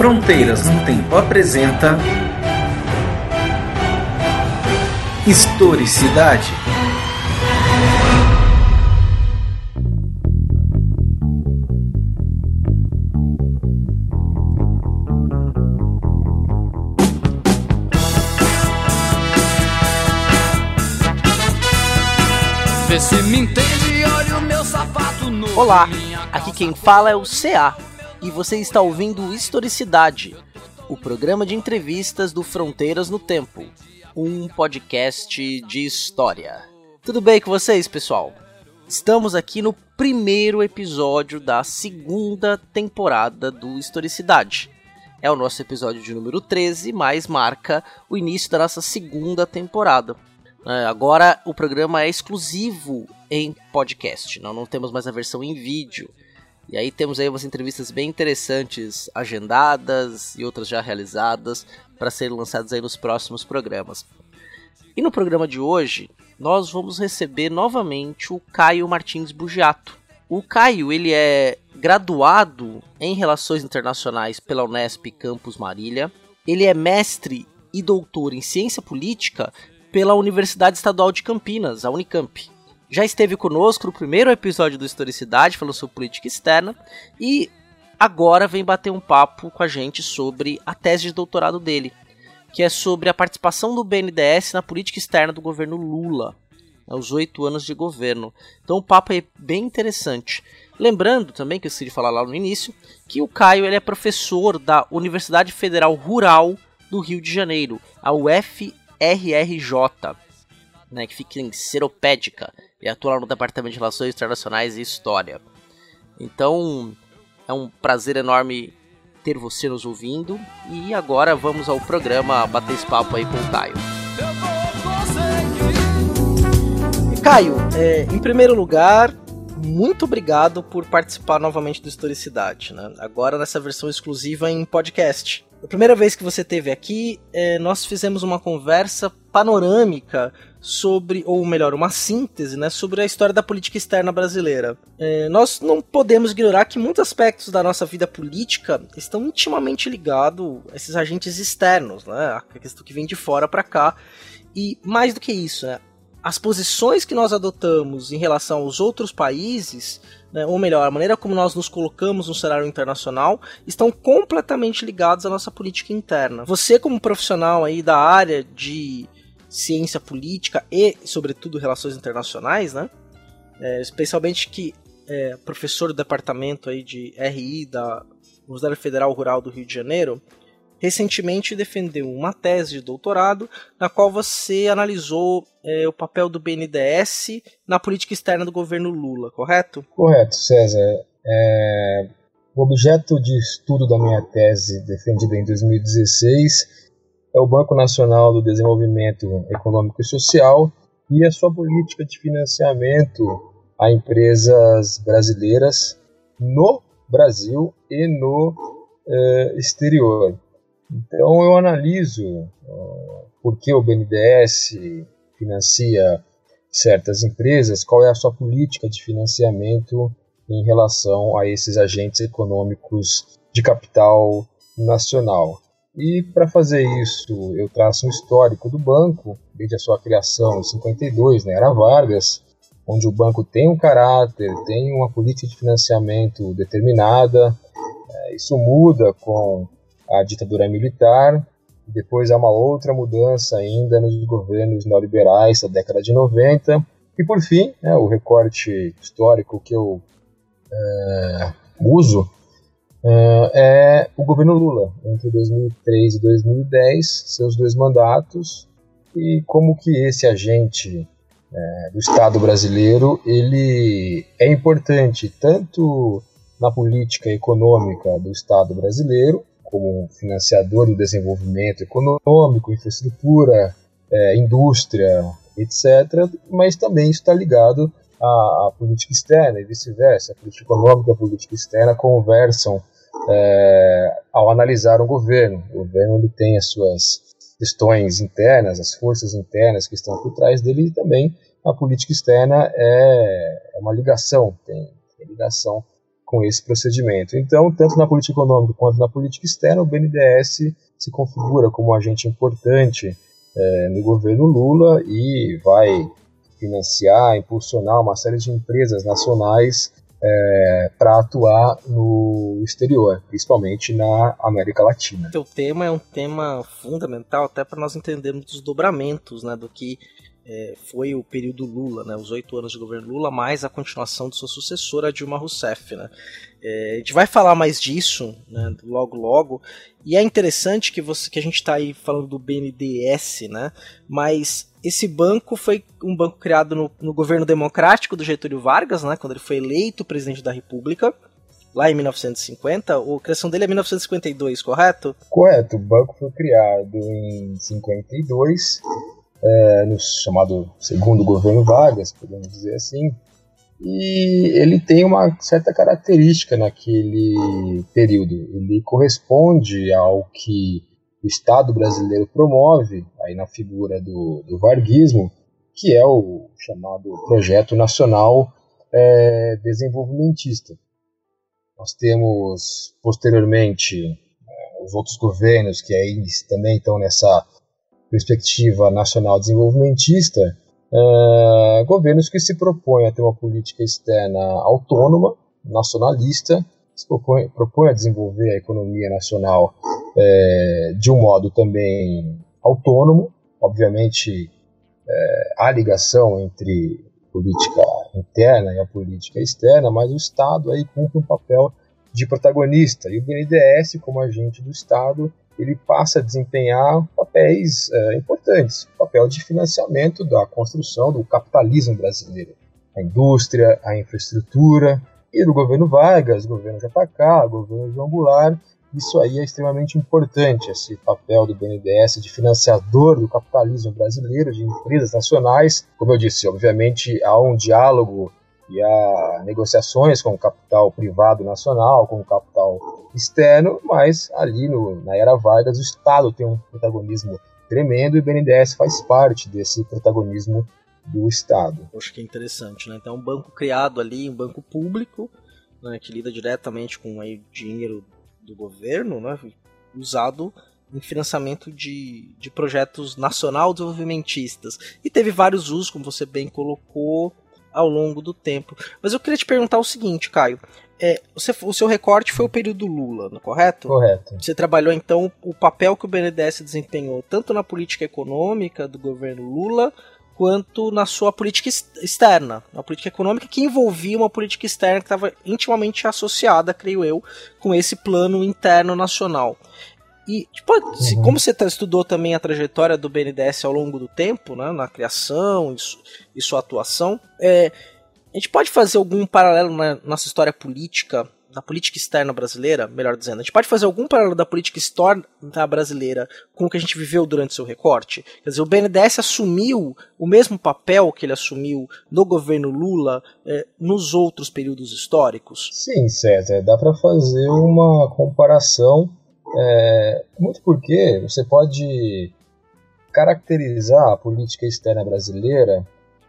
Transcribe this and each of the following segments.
Fronteiras no Tempo apresenta Historicidade. Vê se me entende, olha o meu sapato novo. Olá, aqui quem fala é o CA e você está ouvindo Historicidade, o programa de entrevistas do Fronteiras no Tempo, um podcast de história. Tudo bem com vocês, pessoal? Estamos aqui no primeiro episódio da segunda temporada do Historicidade. É o nosso episódio de número 13, mas marca o início da nossa segunda temporada. É, agora o programa é exclusivo em podcast, não, não temos mais a versão em vídeo. E aí temos aí umas entrevistas bem interessantes agendadas e outras já realizadas para serem lançadas aí nos próximos programas. E no programa de hoje, nós vamos receber novamente o Caio Martins Bugiato. O Caio, ele é graduado em Relações Internacionais pela Unesp Campus Marília. Ele é mestre e doutor em Ciência Política pela Universidade Estadual de Campinas, a Unicamp. Já esteve conosco no primeiro episódio do Historicidade, falando sobre política externa, e agora vem bater um papo com a gente sobre a tese de doutorado dele, que é sobre a participação do BNDES na política externa do governo Lula, aos oito anos de governo. Então o papo é bem interessante. Lembrando também, que eu esqueci de falar lá no início, que o Caio ele é professor da Universidade Federal Rural do Rio de Janeiro, a UFRRJ, né, que fica em Seropédica, e atua no Departamento de Relações Internacionais e História. Então, é um prazer enorme ter você nos ouvindo, e agora vamos ao programa bater esse papo aí com o Caio. Caio, é, em primeiro lugar, muito obrigado por participar novamente do Historicidade, né? Agora nessa versão exclusiva em podcast. A primeira vez que você esteve aqui, é, nós fizemos uma conversa panorâmica sobre, ou melhor, uma síntese, né, sobre a história da política externa brasileira. É, nós não podemos ignorar que muitos aspectos da nossa vida política estão intimamente ligados a esses agentes externos, né, a questão que vem de fora para cá. E mais do que isso, né, as posições que nós adotamos em relação aos outros países, né, ou melhor, a maneira como nós nos colocamos no cenário internacional, estão completamente ligados à nossa política interna. Você, como profissional aí da área de ciência política e, sobretudo, relações internacionais, né, é, especialmente que é professor do departamento aí de RI da Universidade Federal Rural do Rio de Janeiro, recentemente defendeu uma tese de doutorado na qual você analisou é, o papel do BNDES na política externa do governo Lula, correto? Correto, César. É, o objeto de estudo da minha tese, defendida em 2016, é o Banco Nacional do Desenvolvimento Econômico e Social e a sua política de financiamento a empresas brasileiras no Brasil e no eh, exterior. Então eu analiso uh, por que o BNDES financia certas empresas, qual é a sua política de financiamento em relação a esses agentes econômicos de capital nacional. E para fazer isso, eu traço um histórico do banco, desde a sua criação em 52, na era Vargas, onde o banco tem um caráter, tem uma política de financiamento determinada. É, isso muda com a ditadura militar, depois há uma outra mudança ainda nos governos neoliberais da década de 90, e por fim, né, o recorte histórico que eu é, uso é, é o governo Lula, entre 2003 e 2010, seus dois mandatos, e como que esse agente é, do Estado brasileiro ele é importante tanto na política econômica do Estado brasileiro, como financiador do desenvolvimento econômico, infraestrutura, é, indústria, etc., mas também está ligado à, à, política externa e vice-versa. A política econômica e a política externa conversam é, ao analisar um governo. O governo ele tem as suas questões internas, as forças internas que estão por trás dele e também a política externa é, é uma ligação, tem, tem ligação com esse procedimento. Então, tanto na política econômica quanto na política externa, o BNDES se configura como um agente importante é, no governo Lula e vai financiar, impulsionar uma série de empresas nacionais é, para atuar no exterior, principalmente na América Latina. O tema é um tema fundamental até para nós entendermos os dobramentos né, do que é, foi o período Lula, né, os oito anos de governo Lula, mais a continuação de sua sucessora, Dilma Rousseff. Né. É, a gente vai falar mais disso né, logo logo, e é interessante que, você, que a gente está aí falando do BNDES, né, mas esse banco foi um banco criado no, no governo democrático do Getúlio Vargas, né, quando ele foi eleito presidente da República, lá em 1950. A criação dele é 1952, correto? Correto. O banco foi criado em 52 é, no chamado segundo governo Vargas, podemos dizer assim, e ele tem uma certa característica naquele período. Ele corresponde ao que o Estado brasileiro promove, aí na figura do, do varguismo, que é o chamado Projeto Nacional é, Desenvolvimentista. Nós temos, posteriormente, é, os outros governos que aí também estão nessa perspectiva nacional desenvolvimentista, uh, governos que se propõem a ter uma política externa autônoma, nacionalista, se propõe, propõe a desenvolver a economia nacional é, de um modo também autônomo. Obviamente, é, há ligação entre política interna e a política externa, mas o Estado aí cumpre um papel de protagonista e o BNDES, como agente do Estado, ele passa a desempenhar papéis é, importantes, papel de financiamento da construção do capitalismo brasileiro, a indústria, a infraestrutura, e do governo Vargas, governo JK, governo João Goulart, isso aí é extremamente importante, esse papel do BNDES de financiador do capitalismo brasileiro, de empresas nacionais. Como eu disse, obviamente há um diálogo e há negociações com o capital privado nacional, com o capital externo, mas ali no, na era Vargas o Estado tem um protagonismo tremendo e o BNDES faz parte desse protagonismo do Estado. Acho que é interessante, né? Então, um banco criado ali, um banco público, né, que lida diretamente com aí, dinheiro do governo, né, usado em financiamento de, de projetos nacional desenvolvimentistas. E teve vários usos, como você bem colocou, ao longo do tempo. Mas eu queria te perguntar o seguinte, Caio. É, você, o seu recorte foi o período Lula, é correto? Correto. Você trabalhou então o papel que o BNDES desempenhou tanto na política econômica do governo Lula quanto na sua política externa, na política econômica que envolvia uma política externa que estava intimamente associada, creio eu, com esse plano interno nacional. E, tipo, uhum. como você tá, estudou também a trajetória do BNDES ao longo do tempo, né, na criação e, sua atuação, é, a gente pode fazer algum paralelo na nossa história política, da política externa brasileira, melhor dizendo, a gente pode fazer algum paralelo da política externa brasileira com o que a gente viveu durante seu recorte? Quer dizer, o BNDES assumiu o mesmo papel que ele assumiu no governo Lula é, nos outros períodos históricos? Sim, César, dá para fazer uma comparação é, muito porque você pode caracterizar a política externa brasileira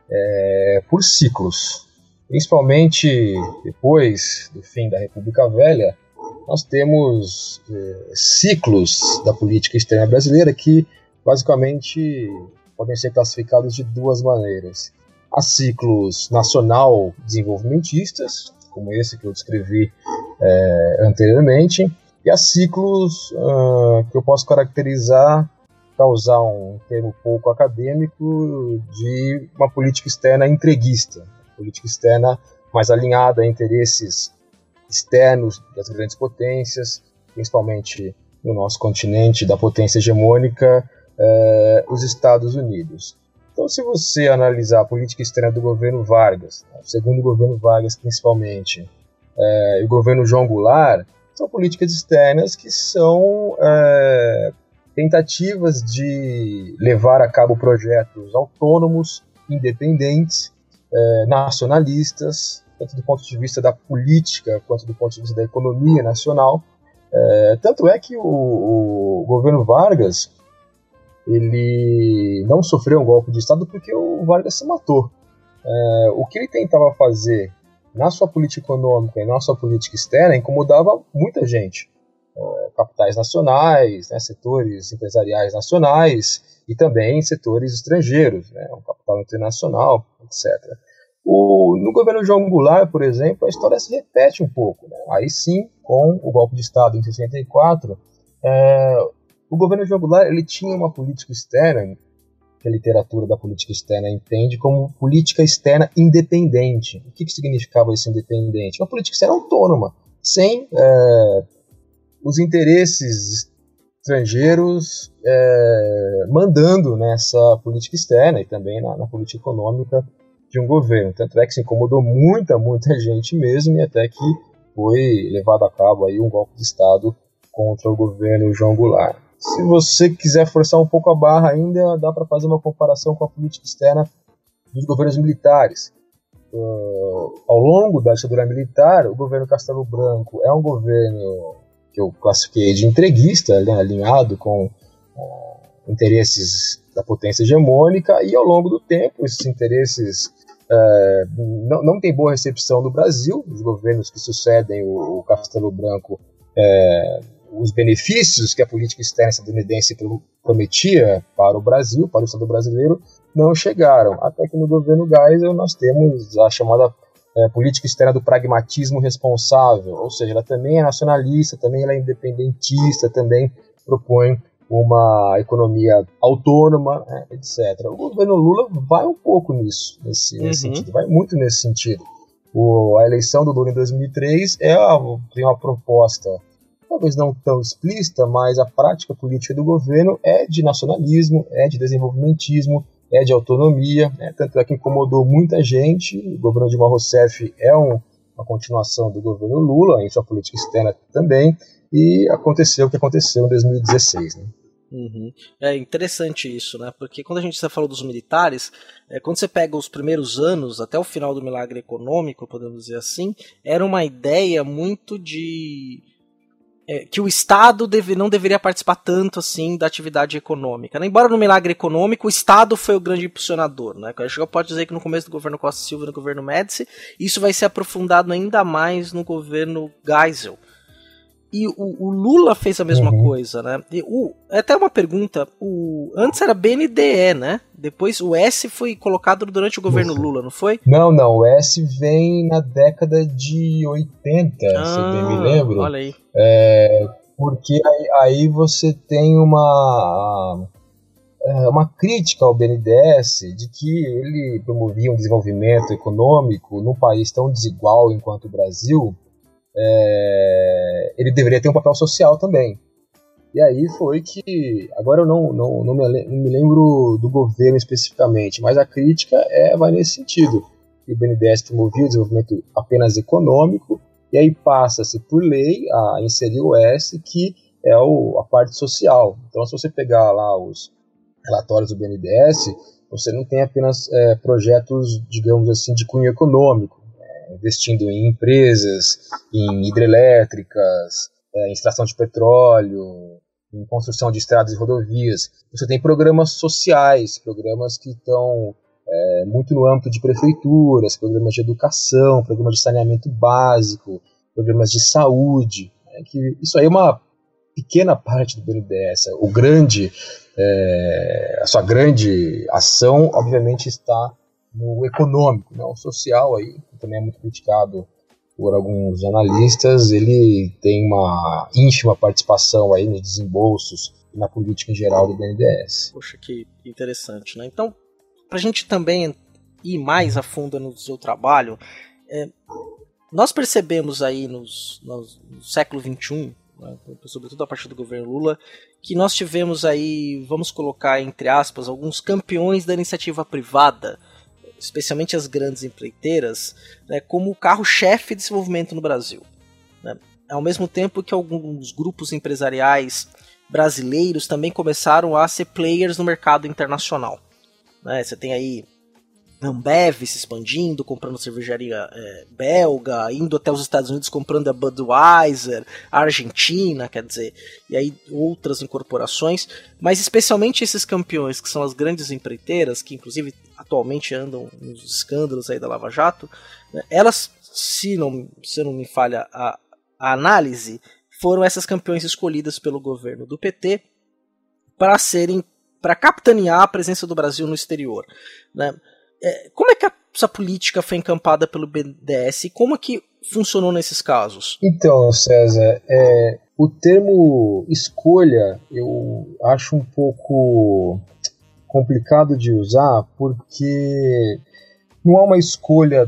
é, por ciclos. Principalmente depois do fim da República Velha, nós temos é, ciclos da política externa brasileira que basicamente podem ser classificados de duas maneiras. Há ciclos nacional desenvolvimentistas, como esse que eu descrevi é, anteriormente, e há ciclos uh, que eu posso caracterizar, para usar um termo pouco acadêmico, de uma política externa entreguista, política externa mais alinhada a interesses externos das grandes potências, principalmente no nosso continente, da potência hegemônica, uh, os Estados Unidos. Então, se você analisar a política externa do governo Vargas, o segundo governo Vargas principalmente, uh, e o governo João Goulart, são políticas externas que são é, tentativas de levar a cabo projetos autônomos, independentes, é, nacionalistas, tanto do ponto de vista da política quanto do ponto de vista da economia nacional. É, tanto é que o, o, governo Vargas ele não sofreu um golpe de Estado porque o Vargas se matou. É, o que ele tentava fazer na sua política econômica e na sua política externa, incomodava muita gente. É, capitais nacionais, né, setores empresariais nacionais e também setores estrangeiros, né, capital internacional, etc. O, no governo João Goulart, por exemplo, a história se repete um pouco. Né? Aí sim, com o golpe de Estado em 64, é, o governo João Goulart ele tinha uma política externa que a literatura da política externa entende como política externa independente. O que, que significava isso independente? Uma política externa autônoma, sem é, os interesses estrangeiros é, mandando nessa política externa e também na, na, política econômica de um governo. Tanto é que se incomodou muita, muita gente mesmo e até que foi levado a cabo aí um golpe de Estado contra o governo João Goulart. Se você quiser forçar um pouco a barra ainda, dá para fazer uma comparação com a política externa dos governos militares. Uh, ao longo da ditadura militar, o governo Castelo Branco é um governo que eu classifiquei de entreguista, né, alinhado com uh, interesses da potência hegemônica, e ao longo do tempo esses interesses uh, não, não têm boa recepção no Brasil. Os governos que sucedem o, o Castelo Branco uh, os benefícios que a política externa estadunidense prometia para o Brasil, para o Estado brasileiro, não chegaram. Até que no governo Geisel nós temos a chamada é, política externa do pragmatismo responsável, ou seja, ela também é nacionalista, também ela é independentista, também propõe uma economia autônoma, né, etc. O governo Lula vai um pouco nisso, nesse, uhum. nesse sentido, vai muito nesse sentido. O, a eleição do Lula em 2003 é uma, tem uma proposta talvez não tão explícita, mas a prática política do governo é de nacionalismo, é de desenvolvimentismo, é de autonomia, né? tanto é que incomodou muita gente. O governo Dilma Rousseff é um, uma continuação do governo Lula, em sua política externa também, e aconteceu o que aconteceu em 2016. Né? Uhum. É interessante isso, né? Porque quando a gente falou dos militares, é, quando você pega os primeiros anos, até o final do milagre econômico, podemos dizer assim, era uma ideia muito de é, que o Estado deve, não deveria participar tanto assim da atividade econômica. Né? Embora no milagre econômico, o Estado foi o grande impulsionador. Né? A gente pode dizer que no começo do governo Costa Silva e no governo Médici, isso vai ser aprofundado ainda mais no governo Geisel. E o, o, Lula fez a mesma uhum. coisa, né? E o, é até uma pergunta, o, antes era BNDE, né? Depois o S foi colocado durante o governo Lula, não foi? Não, não, o S vem na década de 80, ah, se eu bem me lembro. Olha aí. É, porque aí, aí, você tem uma, é, uma crítica ao BNDES de que ele promovia um desenvolvimento econômico num país tão desigual enquanto o Brasil, é, ele deveria ter um papel social também. E aí foi que, agora eu não, não, não, me, não me lembro do governo especificamente, mas a crítica é, vai nesse sentido. Que o BNDES promovia o desenvolvimento apenas econômico, e aí passa-se por lei a inserir o S, que é o, a parte social. Então, se você pegar lá os relatórios do BNDES, você não tem apenas é, projetos, digamos assim, de cunho econômico investindo em empresas, em hidrelétricas, é, em extração de petróleo, em construção de estradas e rodovias. Você tem programas sociais, programas que estão é, muito no âmbito de prefeituras, programas de educação, programas de saneamento básico, programas de saúde. Né, que isso aí é uma pequena parte do BNDES. O grande, é, a sua grande ação, obviamente, está no econômico, né? o social aí, que também é muito criticado por alguns analistas, ele tem uma ínfima participação aí nos desembolsos e na política em geral do BNDES. Poxa, que interessante, né? Então, para a gente também ir mais a fundo no seu trabalho, é, nós percebemos aí nos, nos, no século XXI, né, sobretudo a partir do governo Lula, que nós tivemos aí, vamos colocar entre aspas, alguns campeões da iniciativa privada, especialmente as grandes empreiteiras, né, como o carro-chefe de desenvolvimento no Brasil. Né? Ao mesmo tempo que alguns grupos empresariais brasileiros também começaram a ser players no mercado internacional. Né? Você tem aí Ambev se expandindo, comprando cervejaria é, belga, indo até os Estados Unidos comprando a Budweiser, a Argentina, quer dizer, e aí outras incorporações, mas especialmente esses campeões que são as grandes empreiteiras, que inclusive atualmente andam nos escândalos aí da Lava Jato, né, elas se não, se não me falha a, a análise, foram essas campeões escolhidas pelo governo do PT para serem para capitanear a presença do Brasil no exterior. Né? É, como é que essa política foi encampada pelo BNDES e como é que funcionou nesses casos? Então, César, é, o termo escolha eu acho um pouco complicado de usar porque não há uma escolha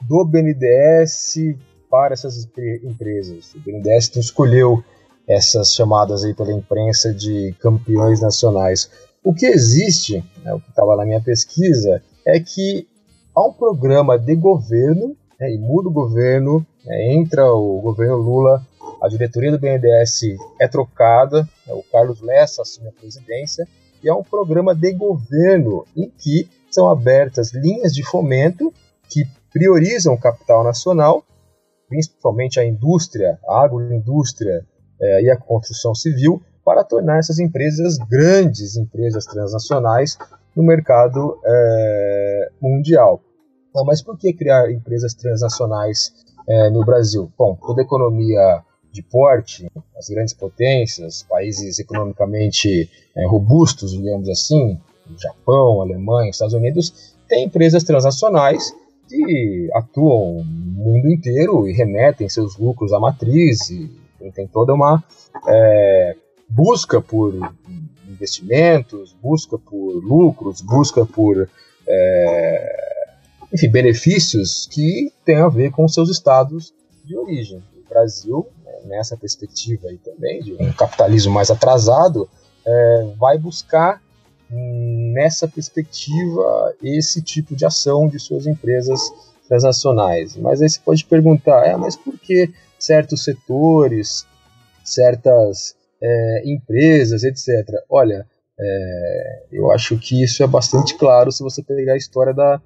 do BNDES para essas empresas. O BNDES não escolheu essas chamadas aí pela imprensa de campeões nacionais. O que existe, né, o que estava na minha pesquisa, é que há um programa de governo, né, e muda o governo, né, entra o governo Lula, a diretoria do BNDES é trocada, né, o Carlos Lessa assume a presidência, e há um programa de governo em que são abertas linhas de fomento que priorizam o capital nacional, principalmente a indústria, a agroindústria é, e a construção civil, para tornar essas empresas grandes empresas transnacionais no mercado é, mundial. mas por que criar empresas transnacionais é, no Brasil? Bom, toda economia de porte, as grandes potências, países economicamente é, robustos, digamos assim, Japão, Alemanha, Estados Unidos, têm empresas transnacionais que atuam no mundo inteiro e remetem seus lucros à matriz e tem toda uma é, busca por investimentos, busca por lucros, busca por é, enfim, benefícios que têm a ver com seus estados de origem. O Brasil, nessa perspectiva aí também, de um capitalismo mais atrasado, é, vai buscar nessa perspectiva esse tipo de ação de suas empresas transnacionais. Mas aí você pode perguntar, é, mas por que certos setores, certas é, empresas, etc. Olha, é, eu acho que isso é bastante claro se você pegar a história da,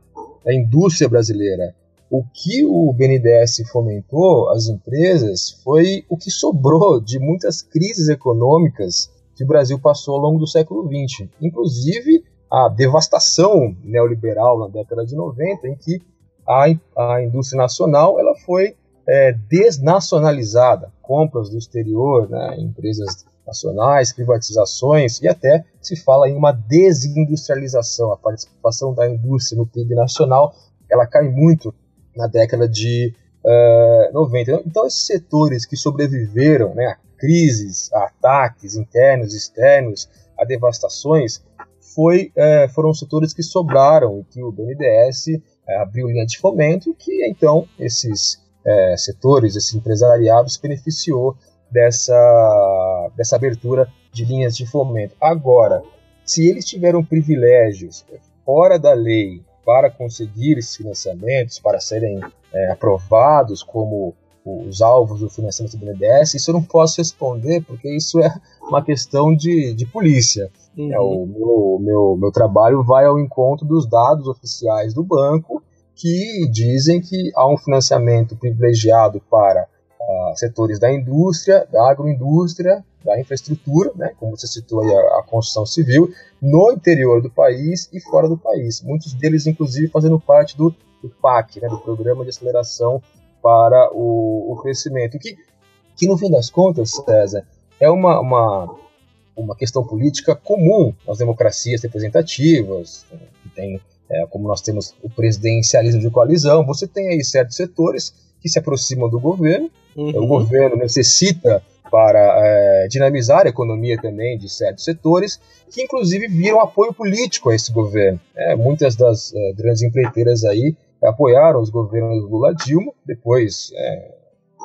da indústria brasileira. O que o BNDES fomentou as empresas foi o que sobrou de muitas crises econômicas que o Brasil passou ao longo do século XX, inclusive a devastação neoliberal na década de 90, em que a, a indústria nacional ela foi é, desnacionalizada, compras do exterior, né, empresas nacionais, privatizações e até se fala em uma desindustrialização. A participação da indústria no PIB nacional ela cai muito na década de uh, 90. Então, esses setores que sobreviveram né, a crises, a ataques internos externos, a devastações, foi, uh, foram setores que sobraram e que o BNDES uh, abriu linha de fomento, que então esses setores, esse empresariado se beneficiou dessa, dessa abertura de linhas de fomento. Agora, se eles tiveram privilégios fora da lei para conseguir esses financiamentos, para serem é, aprovados como os alvos do financiamento do BNDES, isso eu não posso responder, porque isso é uma questão de, de polícia. Uhum. É, o meu, meu, meu trabalho vai ao encontro dos dados oficiais do banco que dizem que há um financiamento privilegiado para uh, setores da indústria, da agroindústria, da infraestrutura, né, como você citou aí, a, a, construção civil, no interior do país e fora do país. Muitos deles, inclusive, fazendo parte do, do PAC, né, do Programa de Aceleração para o, o Crescimento, que, que, no fim das contas, César, é uma, uma, uma questão política comum nas democracias representativas, que tem é, como nós temos o presidencialismo de coalizão, você tem aí certos setores que se aproximam do governo, uhum. o governo necessita para é, dinamizar a economia também de certos setores, que inclusive viram apoio político a esse governo. É, muitas das é, grandes empreiteiras aí apoiaram os governos Lula Dilma, depois é,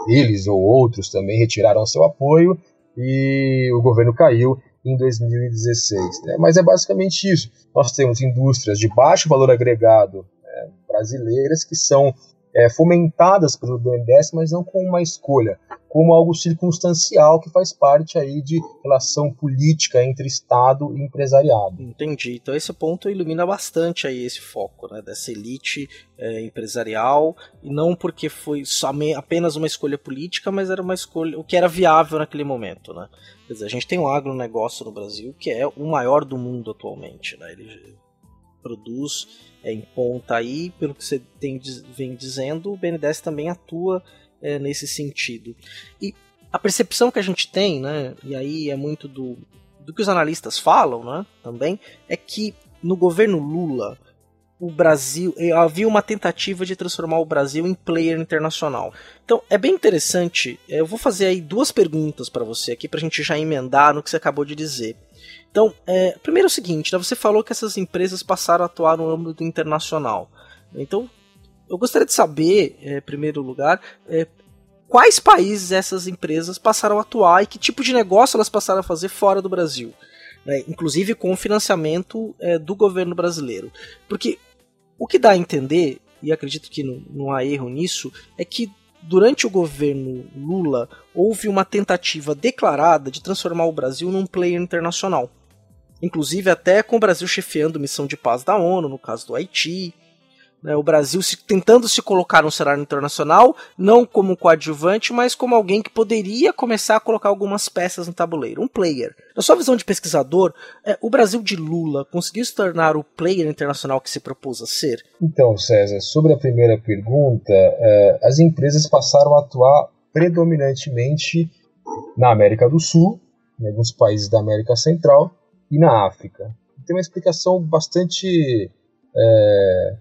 eles ou outros também retiraram seu apoio e o governo caiu em 2016. Né? Mas é basicamente isso. Nós temos indústrias de baixo valor agregado brasileiras que são é, fomentadas pelo BNDES, mas não com uma escolha, como algo circunstancial que faz parte aí de relação política entre Estado e empresariado. Entendi. Então esse ponto ilumina bastante aí esse foco, né, dessa elite é, empresarial e não porque foi apenas uma escolha política, mas era uma escolha o que era viável naquele momento, né? Quer dizer, a gente tem um agronegócio no Brasil que é o maior do mundo atualmente, né? Ele produz é, em ponta aí, pelo que você tem, vem dizendo, o BNDES também atua é, nesse sentido. E a percepção que a gente tem, né, e aí é muito do, do que os analistas falam né, também, é que no governo Lula o Brasil havia uma tentativa de transformar o Brasil em player internacional. Então é bem interessante. Eh, eu vou fazer aí duas perguntas para você aqui para a gente já emendar no que você acabou de dizer. Então, é, primeiro é o seguinte, né, você falou que essas empresas passaram a atuar no âmbito internacional. Então, eu gostaria de saber, é, em primeiro lugar, é, quais países essas empresas passaram a atuar e que tipo de negócio elas passaram a fazer fora do Brasil. Né, inclusive com o financiamento é, do governo brasileiro. Porque o que dá a entender, e acredito que não, não há erro nisso, é que durante o governo Lula houve uma tentativa declarada de transformar o Brasil num player internacional. Inclusive até com o Brasil chefiando missão de paz da ONU, no caso do Haiti, né, o Brasil se, tentando se colocar no cenário internacional, não como coadjuvante, mas como alguém que poderia começar a colocar algumas peças no tabuleiro, um player. Na sua visão de pesquisador, é, o Brasil de Lula conseguiu se tornar o player internacional que se propôs a ser? Então, César, sobre a primeira pergunta, é, as empresas passaram a atuar predominantemente na América do Sul, em alguns países da América Central e na África. Tem uma explicação bastante é,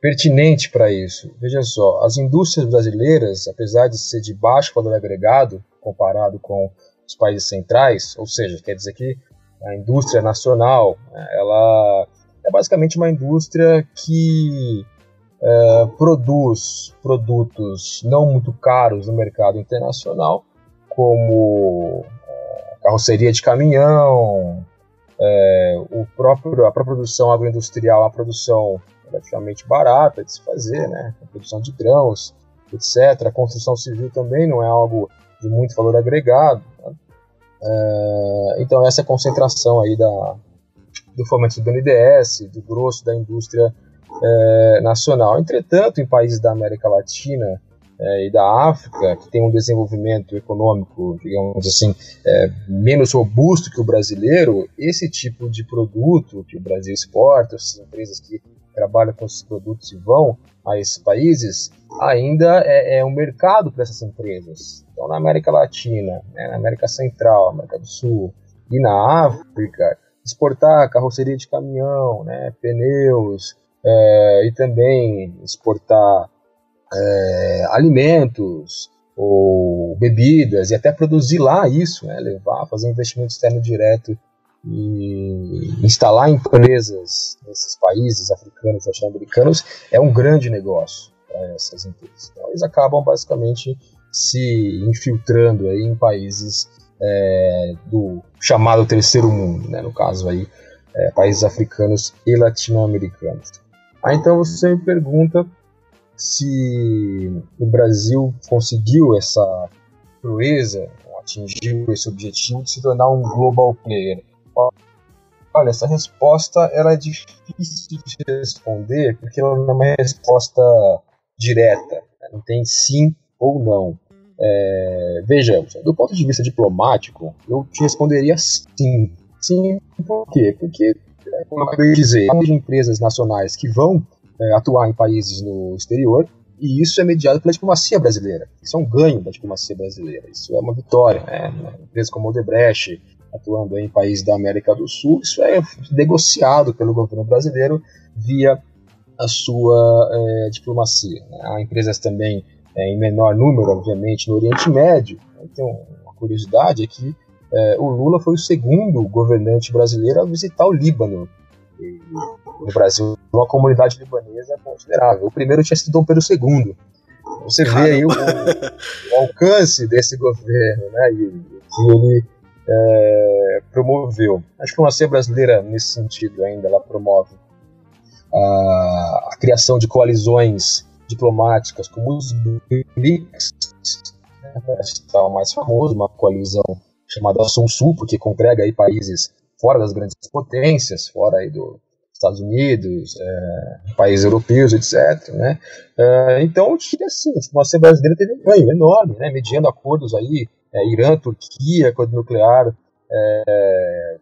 pertinente para isso. Veja só, as indústrias brasileiras, apesar de ser de baixo valor agregado comparado com os países centrais, ou seja, quer dizer que a indústria nacional, né, ela é basicamente uma indústria que é, produz produtos não muito caros no mercado internacional, como é, carroceria de caminhão, é, o próprio, a própria produção agroindustrial, a produção relativamente barata de se fazer, né? A produção de grãos, etc. A construção civil também não é algo de muito valor agregado. Né? É, então essa é a concentração aí da, do fomento do NDS, do grosso da indústria é, nacional. Entretanto, em países da América Latina é, e da África, que tem um desenvolvimento econômico, digamos assim, é, menos robusto que o brasileiro, esse tipo de produto que o Brasil exporta, essas empresas que trabalham com esses produtos e vão a esses países, ainda é, é um mercado para essas empresas. Então, na América Latina, né, na América Central, América do Sul e na África, exportar carroceria de caminhão, né, pneus, é, e também exportar é, alimentos ou bebidas e até produzir lá isso, né, levar, fazer investimento externo direto e instalar empresas nesses países africanos, latino-americanos é um grande negócio para essas empresas. Então, eles acabam basicamente se infiltrando aí em países é, do chamado terceiro mundo, né, no caso aí é, países africanos e latino-americanos. Aí então você me pergunta se o Brasil conseguiu essa proeza, atingiu esse objetivo de se tornar um global player. Olha, essa resposta ela é difícil de responder porque ela não é uma resposta direta, né? não tem sim ou não. É, vejamos, do ponto de vista diplomático, eu te responderia sim. Sim, por quê? Porque, como eu acabei de dizer, há empresas nacionais que vão é, atuar em países no exterior, e isso é mediado pela diplomacia brasileira. Isso é um ganho da diplomacia brasileira, isso é uma vitória. Né? Empresas como Odebrecht, atuando em países da América do Sul, isso é negociado pelo governo brasileiro via a sua é, diplomacia. Né? Há empresas também é, em menor número, obviamente, no Oriente Médio. Então, uma curiosidade é que é, o Lula foi o segundo governante brasileiro a visitar o Líbano no Brasil, uma comunidade libanesa considerável. O primeiro tinha sido Dom Pedro II. Você Caramba. vê aí o, o, alcance desse governo, né? E que ele é, promoveu. A diplomacia brasileira, nesse sentido, ainda ela promove a, a criação de coalizões diplomáticas, como os BRICS, né, é o mais famoso, uma coalizão chamada Sul, porque congrega aí países fora das grandes potências, fora aí dos Estados Unidos, é, países europeus, etc. Né? É, então, eu diria assim, a diplomacia brasileira teve um ganho enorme, né? mediando acordos aí, é, Irã, Turquia, acordo nuclear, é,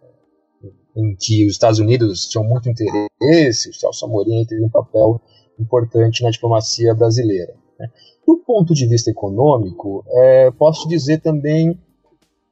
em que os Estados Unidos tinham muito interesse, o Celso Amorim teve um papel importante na diplomacia brasileira. Né? Do ponto de vista econômico, é, posso dizer também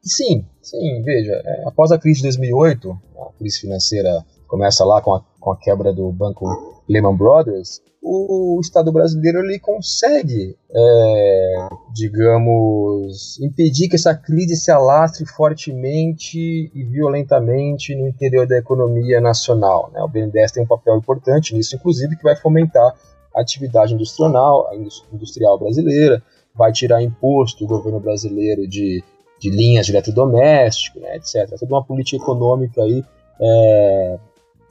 que sim, sim, veja, é, após a crise de 2008, a crise financeira começa lá com a, com a quebra do banco Lehman Brothers, o Estado brasileiro ele consegue, é, digamos, impedir que essa crise se alastre fortemente e violentamente no interior da economia nacional. Né? O BNDES tem um papel importante nisso, inclusive, que vai fomentar a atividade industrial, industrial brasileira, vai tirar imposto do governo brasileiro de, de linhas de eletrodoméstico, né, etc. Toda uma política econômica aí é,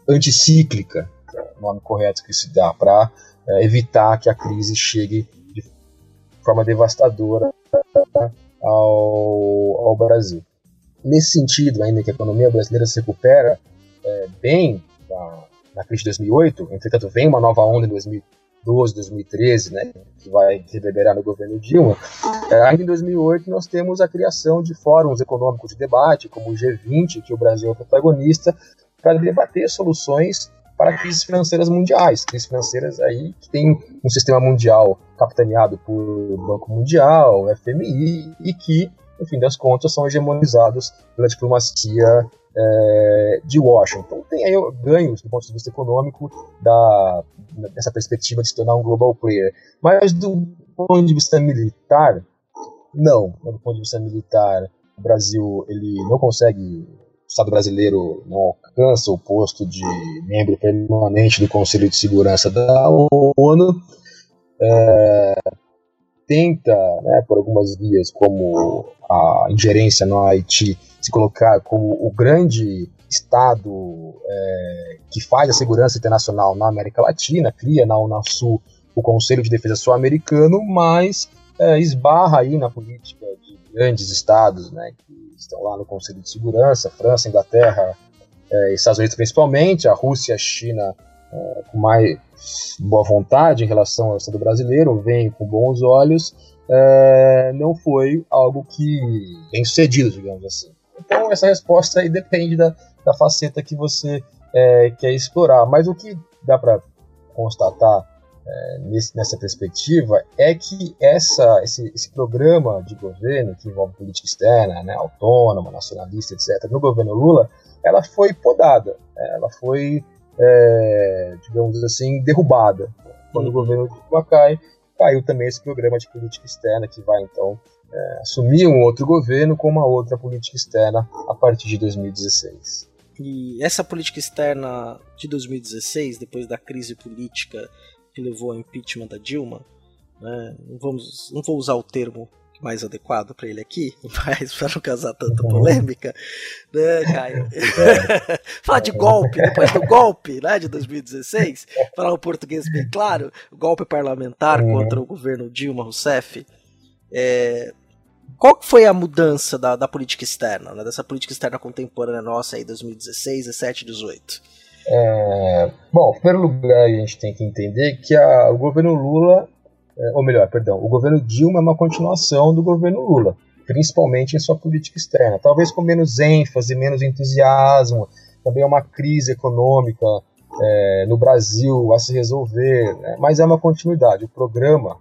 anticíclica, o nome correto que se dá, para é, evitar que a crise chegue de forma devastadora ao, ao Brasil. Nesse sentido, ainda que a economia brasileira se recupera é, bem na, na crise de 2008, entretanto vem uma nova onda em 2012, 2013, né, que vai reverberar no governo Dilma, é, ainda em 2008 nós temos a criação de fóruns econômicos de debate, como o G20, que o Brasil é protagonista, para debater soluções para crises financeiras mundiais, crises financeiras aí que tem um sistema mundial capitaneado por Banco Mundial, FMI e que, no fim das contas, são hegemonizados pela diplomacia é, de Washington. Tem aí ganhos do ponto de vista econômico da, dessa perspectiva de se tornar um global player. Mas do ponto de vista militar, não. Do ponto de vista militar, o Brasil ele não consegue Estado brasileiro não alcança o posto de membro permanente do Conselho de Segurança da ONU, é, tenta, né, por algumas vias, como a ingerência no Haiti, se colocar como o grande Estado é, que faz a segurança internacional na América Latina, cria na Unasul o Conselho de Defesa Sul-Americano, mas é, esbarra aí na política grandes estados, né, que estão lá no Conselho de Segurança, França, Inglaterra, é, Estados Unidos principalmente, a Rússia, a China é, com mais boa vontade em relação ao Estado brasileiro, vem com bons olhos, é, não foi algo que bem sucedido, digamos assim. Então essa resposta aí depende da, da faceta que você quer explorar, mas o que dá para constatar é, nesse, nessa perspectiva é que essa, esse, esse, programa de governo que envolve política externa, né, autônoma, nacionalista, etc., no governo Lula, ela foi podada, né, ela foi, é, digamos assim, derrubada. Quando uhum. o governo Lula cai, caiu também esse programa de política externa que vai então é, assumir um outro governo com uma outra política externa a partir de 2016. E essa política externa de 2016, depois da crise política que levou ao impeachment da Dilma, né? não, vamos, não vou usar o termo mais adequado para ele aqui, mas para não causar tanta polêmica, né, Caio? falar de golpe, depois do golpe né, de 2016, falar o português bem claro, golpe parlamentar uhum. contra o governo Dilma Rousseff. É, qual foi a mudança da, da política externa, né, dessa política externa contemporânea nossa aí, 2016, 17, 18? É, bom, em primeiro lugar, a gente tem que entender que a, o governo Lula, é, ou melhor, perdão, o governo Dilma é uma continuação do governo Lula, principalmente em sua política externa. Talvez com menos ênfase, menos entusiasmo, também é uma crise econômica é, no Brasil a se resolver, né, mas é uma continuidade. O programa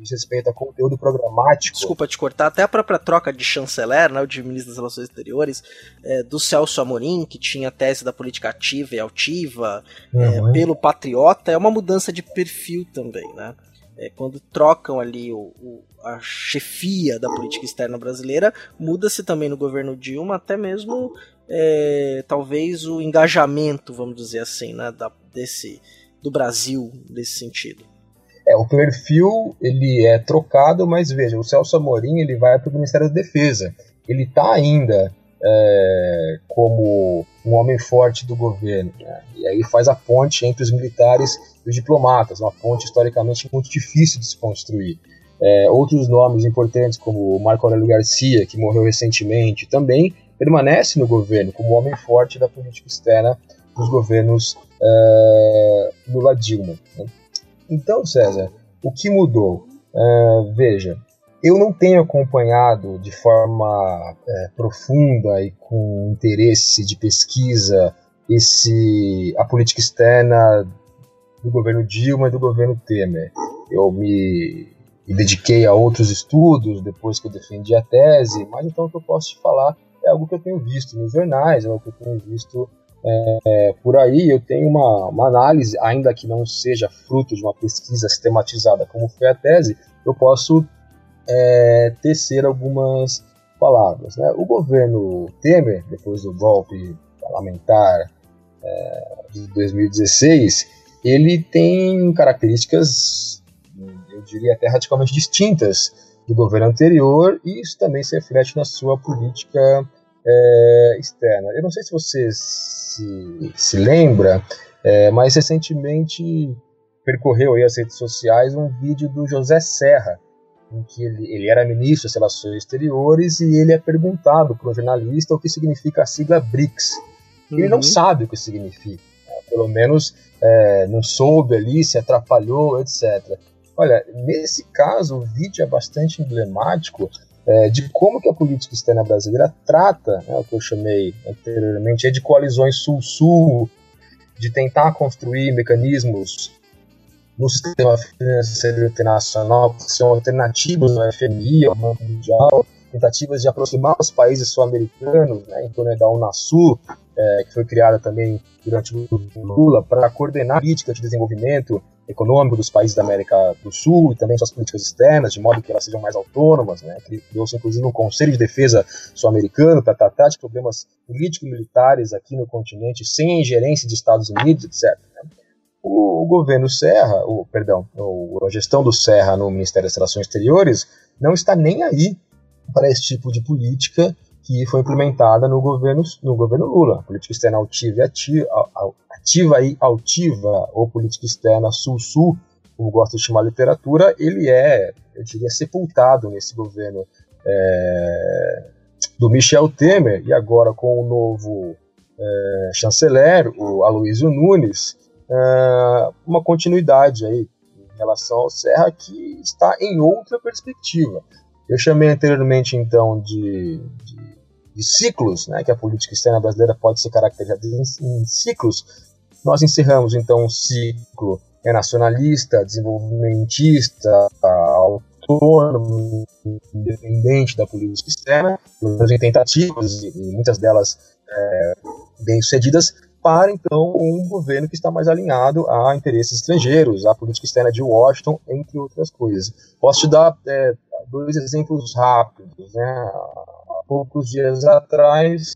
diz respeito a conteúdo programático. Desculpa te cortar, até a própria troca de chanceler, né, o de ministro das Relações Exteriores, é, do Celso Amorim, que tinha a tese da política ativa e altiva, é, uhum. é, pelo patriota, é uma mudança de perfil também, né? É, quando trocam ali o, o, a chefia da política externa brasileira, muda-se também no governo Dilma, até mesmo é, talvez o engajamento, vamos dizer assim, né, da, desse, do Brasil nesse sentido. É, o perfil ele é trocado, mas veja, o Celso Amorim ele vai para o Ministério da Defesa. Ele está ainda é, como um homem forte do governo. Né? E aí faz a ponte entre os militares e os diplomatas, uma ponte historicamente muito difícil de se construir. É, outros nomes importantes, como Marco Aurélio Garcia, que morreu recentemente, também permanece no governo como homem forte da política externa dos governos é, Lula Dilma. Né? Então, César, o que mudou? Uh, veja, eu não tenho acompanhado de forma é, profunda e com interesse de pesquisa esse a política externa do governo Dilma e do governo Temer. Eu me, me dediquei a outros estudos depois que eu defendi a tese, mas então o que eu posso te falar é algo que eu tenho visto nos jornais, é algo que eu tenho visto é, por aí. Eu tenho uma, uma análise, ainda que não seja fruto de uma pesquisa sistematizada como foi a tese, eu posso é, tecer algumas palavras. Né? O governo Temer, depois do golpe parlamentar é, de 2016, ele tem características, eu diria até radicalmente distintas do governo anterior, e isso também se reflete na sua política é, externa. Eu não sei se você se, se lembra, é, mas recentemente percorreu aí as redes sociais um vídeo do José Serra, em que ele, ele era ministro das Relações Exteriores e ele é perguntado por um jornalista o que significa a sigla BRICS. Uhum. Ele não uhum. sabe o que significa, né? pelo menos é, não soube ali, se atrapalhou, etc. Olha, nesse caso, o vídeo é bastante emblemático é, de como que a política externa brasileira trata né, o que eu chamei anteriormente de coalizões sul-sul, de tentar construir mecanismos no sistema financeiro internacional que são alternativos ao FMI, ao Banco Mundial, tentativas de aproximar os países sul-americanos, né, em torno da Unasul, é, que foi criada também durante o Lula, para coordenar a política de desenvolvimento econômico dos países da América do Sul e também suas políticas externas, de modo que elas sejam mais autônomas. Né? Criou-se inclusive um Conselho de Defesa sul-americano para tratar de problemas político-militares aqui no continente sem ingerência de Estados Unidos, etc. Né? O, governo Serra, o, perdão, a gestão do Serra no Ministério das Relações Exteriores não está nem aí para esse tipo de política que foi implementada no governo, no governo Lula. Política externa altiva e ativa, ativa e altiva, ou política externa sul-sul, como gosta de chamar a literatura, ele é, eu diria, sepultado nesse governo é, do Michel Temer, e agora com o novo é, chanceler, o Aloysio Nunes, é, uma continuidade aí em relação ao Serra que está em outra perspectiva. Eu chamei anteriormente, então, de, de, de ciclos, né, que a política externa brasileira pode ser caracterizada em, em ciclos. Nós encerramos, então, um ciclo nacionalista, desenvolvimentista, autônomo, independente da política externa, em tentativas, e muitas delas é, bem-sucedidas, para então um governo que está mais alinhado a interesses estrangeiros, à política externa de Washington, entre outras coisas. Posso te dar é, dois exemplos rápidos. Né? Há poucos dias atrás,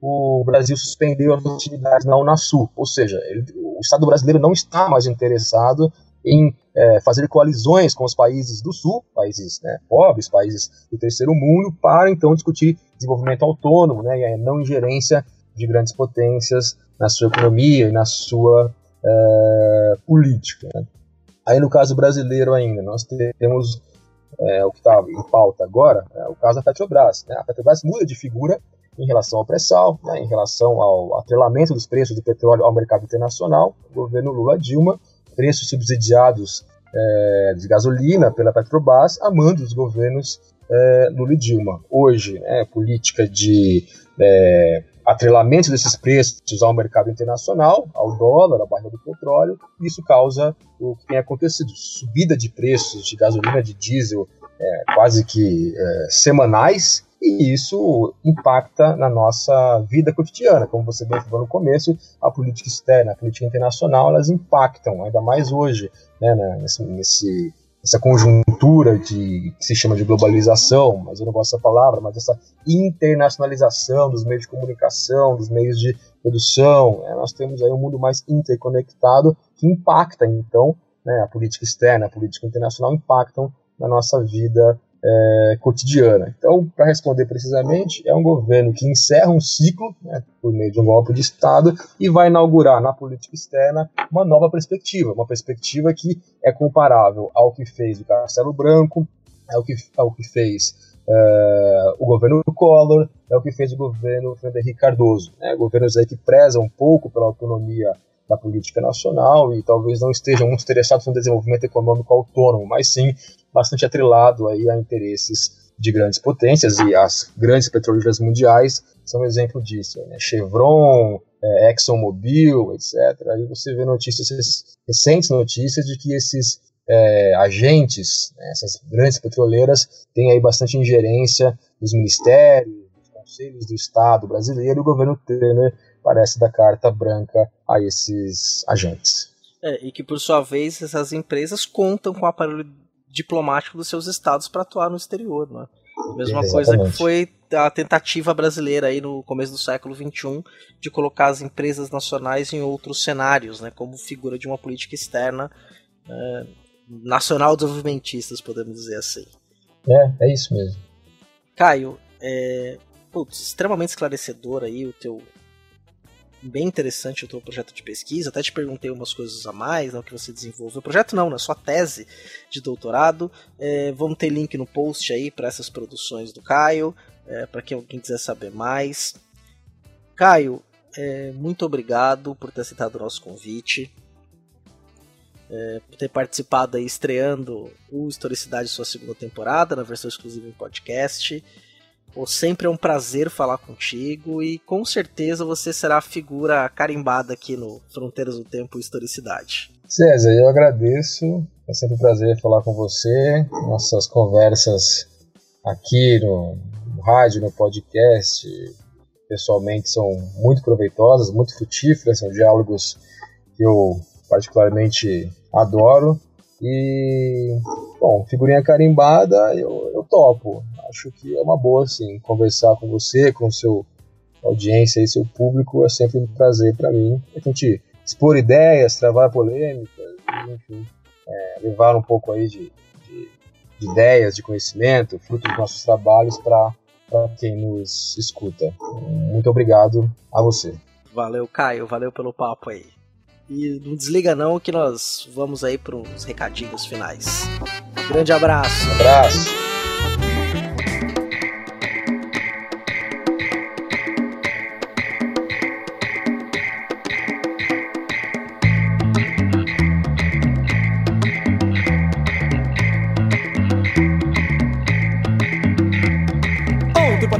o Brasil suspendeu as atividades na Unasul, ou seja, ele, o Estado brasileiro não está mais interessado em é, fazer coalizões com os países do Sul, países né, pobres, países do terceiro mundo, para então discutir desenvolvimento autônomo né, e a não ingerência de grandes potências na sua economia e na sua é, política. Né. Aí no caso brasileiro ainda, nós temos é, o que está em pauta agora, é o caso da Petrobras. Né? A Petrobras muda de figura em relação ao pré-sal, né, em relação ao atrelamento dos preços do petróleo ao mercado internacional. O governo Lula-Dilma, preços subsidiados é, de gasolina pela Petrobras, amando os governos Lula e Dilma. Hoje, né, política de atrelamento desses preços ao mercado internacional, ao dólar, à barra do petróleo, e isso causa o que tem acontecido, subida de preços de gasolina, de diesel, é, quase que é, semanais, e isso impacta na nossa vida cotidiana. Como você bem falou no começo, a política externa, a política internacional, elas impactam, ainda mais hoje, né, nesse, nesse essa conjuntura de que se chama de globalização, mas eu não gosto dessa palavra, mas essa internacionalização dos meios de comunicação, dos meios de produção, né, nós temos aí um mundo mais interconectado que impacta então né, a política externa, a política internacional impactam na nossa vida é, cotidiana. Então, para responder precisamente, é um governo que encerra um ciclo né, por meio de um golpe de Estado e vai inaugurar na política externa uma nova perspectiva, uma perspectiva que é comparável ao que fez o Castelo Branco, ao que, ao que fez é, o governo Collor, é o que fez o governo Frederico Cardoso. Né, governos aí que prezam um pouco pela autonomia da política nacional e talvez não estejam muito interessados no desenvolvimento econômico autônomo, mas sim bastante atrelado aí a interesses de grandes potências e as grandes petroleiras mundiais são exemplo disso. Né? Chevron, é, ExxonMobil, etc. Aí você vê notícias, recentes notícias de que esses é, agentes, né, essas grandes petroleiras, têm aí bastante ingerência nos ministérios, nos conselhos do Estado brasileiro e o governo Temer parece dar carta branca a esses agentes. É, e que, por sua vez, essas empresas contam com o aparelho diplomático dos seus estados para atuar no exterior. Né? Mesma Exatamente. coisa que foi a tentativa brasileira aí no começo do século XXI de colocar as empresas nacionais em outros cenários, né, como figura de uma política externa é, nacional desenvolvimentistas, podemos dizer assim. É, é isso mesmo. Caio, é, putz, extremamente esclarecedor aí o teu bem interessante o teu projeto de pesquisa. Até te perguntei umas coisas a mais, né, o que você desenvolveu. Projeto não, né? Sua tese de doutorado. É, vamos ter link no post aí para essas produções do Caio, é, para quem quiser saber mais. Caio, é, muito obrigado por ter aceitado o nosso convite. É, por ter participado aí, estreando o Historicidade sua segunda temporada, na versão exclusiva em podcast. Pô, sempre é um prazer falar contigo e com certeza você será a figura carimbada aqui no Fronteiras do Tempo e Historicidade. César, eu agradeço. É sempre um prazer falar com você. Nossas conversas aqui no, no rádio, no podcast, pessoalmente são muito proveitosas, muito frutíferas, são diálogos que eu particularmente adoro. E, bom, figurinha carimbada eu, eu topo. Acho que é uma boa, sim, conversar com você, com seu audiência e seu público é sempre um prazer para mim. A gente expor ideias, travar polêmicas, enfim, é, levar um pouco aí de, de, de, ideias, de conhecimento, fruto dos nossos trabalhos para quem nos escuta. Muito obrigado a você. Valeu, Caio. Valeu pelo papo aí. E não desliga não que nós vamos aí para uns recadinhos finais. Grande abraço. abraço.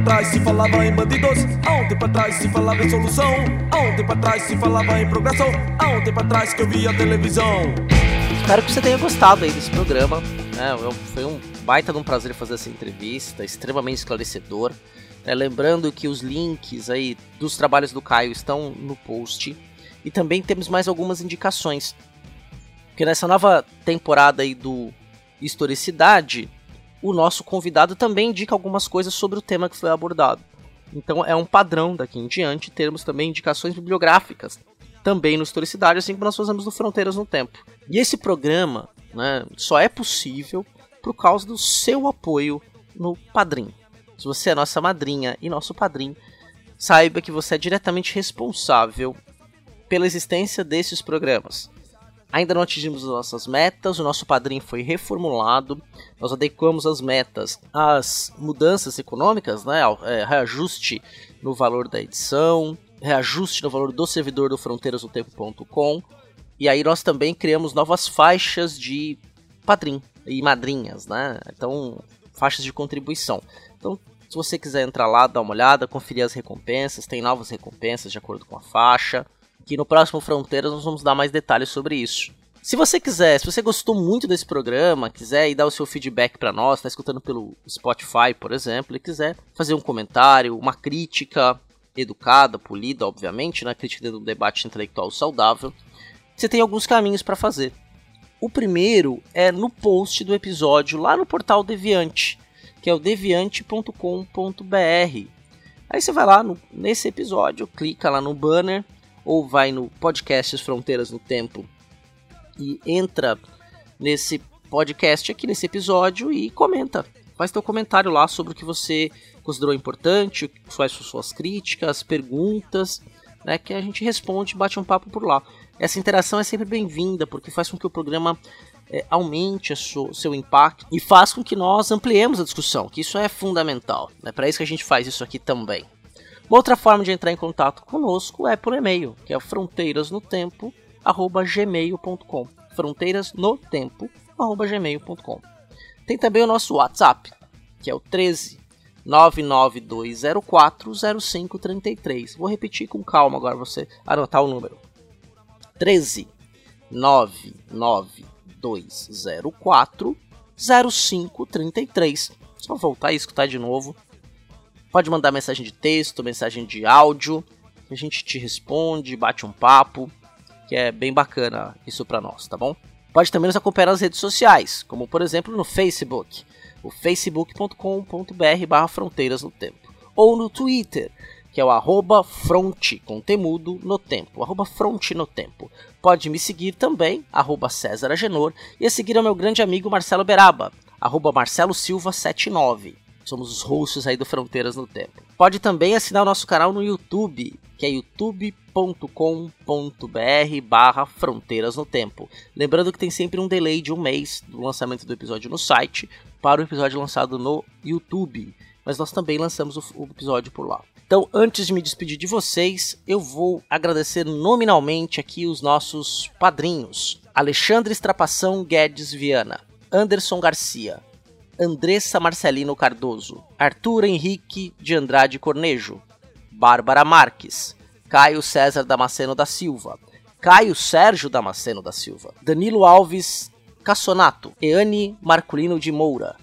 Trás se falava em bandidos, há um tempo atrás se falava em solução, há um tempo atrás se falava em progressão, há um tempo atrás que eu via televisão. Espero que você tenha gostado aí desse programa. É, foi um baita de um prazer fazer essa entrevista, extremamente esclarecedor. É, lembrando que os links aí dos trabalhos do Caio estão no post. E também temos mais algumas indicações. Porque nessa nova temporada aí do Historicidade, o nosso convidado também indica algumas coisas sobre o tema que foi abordado. Então é um padrão daqui em diante termos também indicações bibliográficas, também no Historicidade, assim como nós fazemos no Fronteiras no Tempo. E esse programa né, só é possível por causa do seu apoio no Padrim. Se você é nossa madrinha e nosso padrinho, saiba que você é diretamente responsável pela existência desses programas. Ainda não atingimos as nossas metas, o nosso padrinho foi reformulado, nós adequamos as metas às mudanças econômicas, né, é, reajuste no valor da edição, reajuste no valor do servidor do fronteirasdotempo.com, e aí nós também criamos novas faixas de padrinho e madrinhas, né? Então, faixas de contribuição. Então, se você quiser entrar lá, dar uma olhada, conferir as recompensas, tem novas recompensas de acordo com a faixa que no próximo Fronteiras nós vamos dar mais detalhes sobre isso. Se você quiser, se você gostou muito desse programa, quiser ir dar o seu feedback para nós, está escutando pelo Spotify, por exemplo, e quiser fazer um comentário, uma crítica educada, polida, obviamente, na né, crítica do debate intelectual saudável, você tem alguns caminhos para fazer. O primeiro é no post do episódio lá no portal Deviante, que é o deviante.com.br. Aí você vai lá no, nesse episódio, clica lá no banner ou vai no podcast Fronteiras no Tempo e entra nesse podcast aqui, nesse episódio e comenta. Faz teu comentário lá sobre o que você considerou importante, quais são suas críticas, perguntas, né, que a gente responde bate um papo por lá. Essa interação é sempre bem-vinda, porque faz com que o programa é, aumente o seu impacto e faz com que nós ampliemos a discussão, que isso é fundamental. É né? para isso que a gente faz isso aqui também. Uma outra forma de entrar em contato conosco é por e-mail, que é fronteirasnotempo@gmail.com. fronteirasnotempo@gmail.com. Tem também o nosso WhatsApp, que é o 13 992040533. Vou repetir com calma agora você anotar o número. 13 99204 0533. Só voltar e escutar de novo. Pode mandar mensagem de texto, mensagem de áudio. A gente te responde, bate um papo, que é bem bacana isso para nós, tá bom? Pode também nos acompanhar nas redes sociais, como por exemplo no Facebook, o facebook.com.br fronteiras no tempo, ou no Twitter, que é o arroba fronte com temudo no tempo, arroba fronte no tempo. Pode me seguir também, arroba César Agenor, e a seguir ao meu grande amigo Marcelo Beraba, arroba Marcelo Silva 79. Somos os hosts aí do Fronteiras no Tempo. Pode também assinar o nosso canal no YouTube, que é youtube.com.br barra Fronteiras no Tempo. Lembrando que tem sempre um delay de um mês do lançamento do episódio no site para o episódio lançado no YouTube. Mas nós também lançamos o episódio por lá. Então, antes de me despedir de vocês, eu vou agradecer nominalmente aqui os nossos padrinhos: Alexandre Estrapação Guedes Viana, Anderson Garcia, Andressa Marcelino Cardoso, Arthur Henrique de Andrade Cornejo, Bárbara Marques, Caio César Damasceno da Silva, Caio Sérgio Damasceno da Silva, Danilo Alves Cassonato, Eane Marculino de Moura,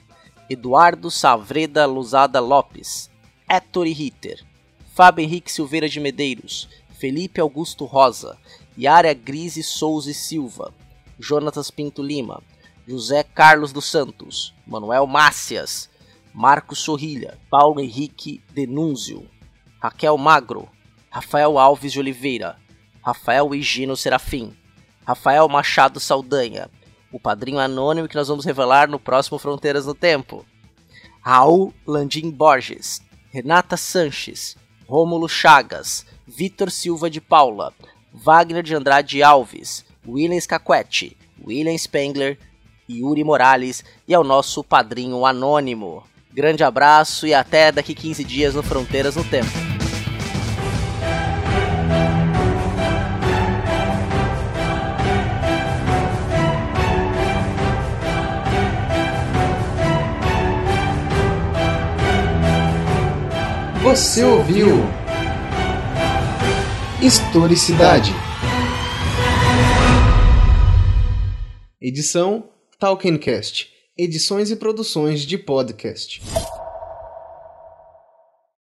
Eduardo Savreda Luzada Lopes, Héctor Ritter, Fábio Henrique Silveira de Medeiros, Felipe Augusto Rosa, Yara Grise Souza e Silva, Jonatas Pinto Lima, José Carlos dos Santos, Manuel Mácias, Marcos Sorrilha, Paulo Henrique Denúncio, Raquel Magro, Rafael Alves de Oliveira, Rafael Higino Serafim, Rafael Machado Saldanha, o padrinho anônimo que nós vamos revelar no próximo Fronteiras no Tempo, Raul Landim Borges, Renata Sanches, Rômulo Chagas, Vitor Silva de Paula, Wagner de Andrade Alves, William Scaquetti, William Spengler, Yuri Morales e ao nosso padrinho anônimo. Grande abraço e até daqui 15 dias no Fronteiras no Tempo. Você ouviu Historicidade. Edição Talkencast. Edições e produções de podcast.